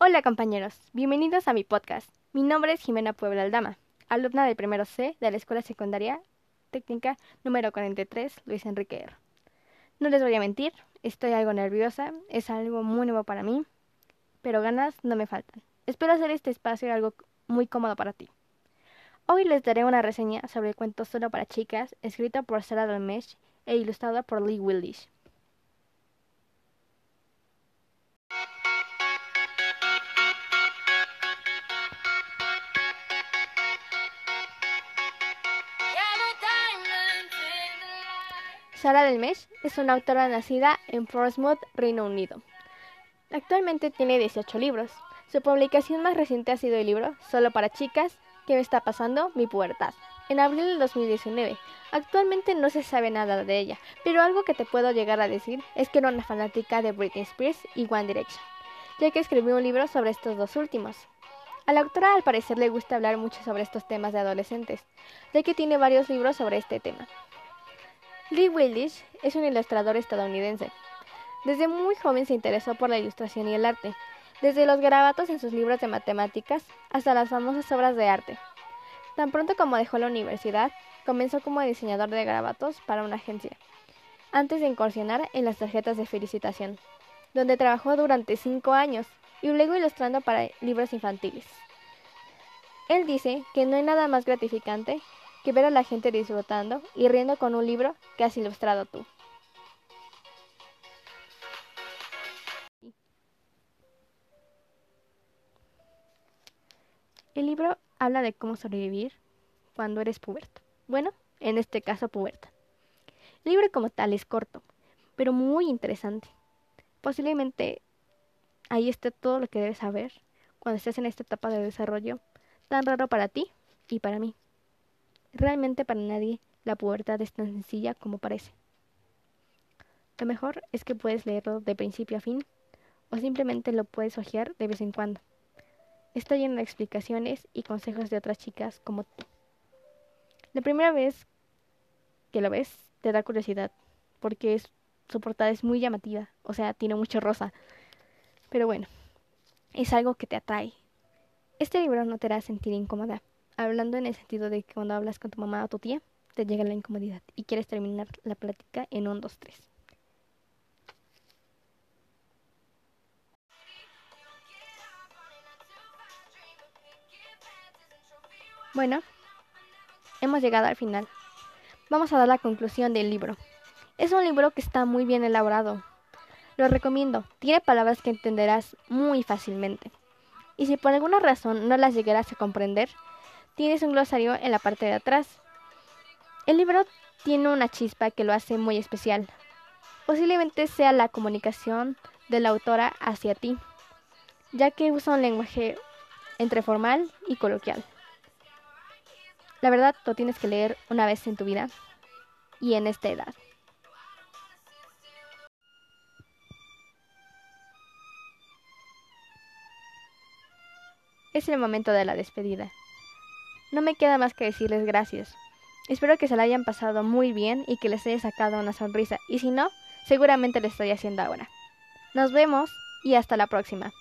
Hola compañeros, bienvenidos a mi podcast. Mi nombre es Jimena Puebla Aldama, alumna del primero C de la Escuela Secundaria Técnica número 43, Luis Enrique R. No les voy a mentir, estoy algo nerviosa, es algo muy nuevo para mí, pero ganas no me faltan. Espero hacer este espacio algo muy cómodo para ti. Hoy les daré una reseña sobre el cuento Solo para chicas, escrito por Sarah Dalmesh e ilustrado por Lee Wildish. Sara Delmesh es una autora nacida en Portsmouth, Reino Unido. Actualmente tiene 18 libros. Su publicación más reciente ha sido el libro Solo para chicas, ¿Qué me está pasando? Mi pubertad. En abril del 2019. Actualmente no se sabe nada de ella, pero algo que te puedo llegar a decir es que era una fanática de Britney Spears y One Direction, ya que escribió un libro sobre estos dos últimos. A la autora al parecer le gusta hablar mucho sobre estos temas de adolescentes, ya que tiene varios libros sobre este tema. Lee Willis es un ilustrador estadounidense. Desde muy joven se interesó por la ilustración y el arte, desde los garabatos en sus libros de matemáticas hasta las famosas obras de arte. Tan pronto como dejó la universidad, comenzó como diseñador de garabatos para una agencia, antes de incursionar en las tarjetas de felicitación, donde trabajó durante cinco años y luego ilustrando para libros infantiles. Él dice que no hay nada más gratificante que ver a la gente disfrutando y riendo con un libro que has ilustrado tú. El libro habla de cómo sobrevivir cuando eres puberto. Bueno, en este caso puberta. El libro como tal es corto, pero muy interesante. Posiblemente ahí esté todo lo que debes saber cuando estés en esta etapa de desarrollo tan raro para ti y para mí. Realmente para nadie la pubertad es tan sencilla como parece. Lo mejor es que puedes leerlo de principio a fin o simplemente lo puedes hojear de vez en cuando. Está lleno de explicaciones y consejos de otras chicas como tú. La primera vez que lo ves te da curiosidad porque es, su portada es muy llamativa, o sea, tiene mucho rosa. Pero bueno, es algo que te atrae. Este libro no te hará sentir incómoda, hablando en el sentido de que cuando hablas con tu mamá o tu tía, te llega la incomodidad y quieres terminar la plática en un, dos, tres. Bueno, hemos llegado al final. Vamos a dar la conclusión del libro. Es un libro que está muy bien elaborado. Lo recomiendo. Tiene palabras que entenderás muy fácilmente. Y si por alguna razón no las llegarás a comprender, tienes un glosario en la parte de atrás. El libro tiene una chispa que lo hace muy especial. Posiblemente sea la comunicación de la autora hacia ti, ya que usa un lenguaje entre formal y coloquial. La verdad, lo tienes que leer una vez en tu vida y en esta edad. Es el momento de la despedida. No me queda más que decirles gracias. Espero que se la hayan pasado muy bien y que les haya sacado una sonrisa. Y si no, seguramente lo estoy haciendo ahora. Nos vemos y hasta la próxima.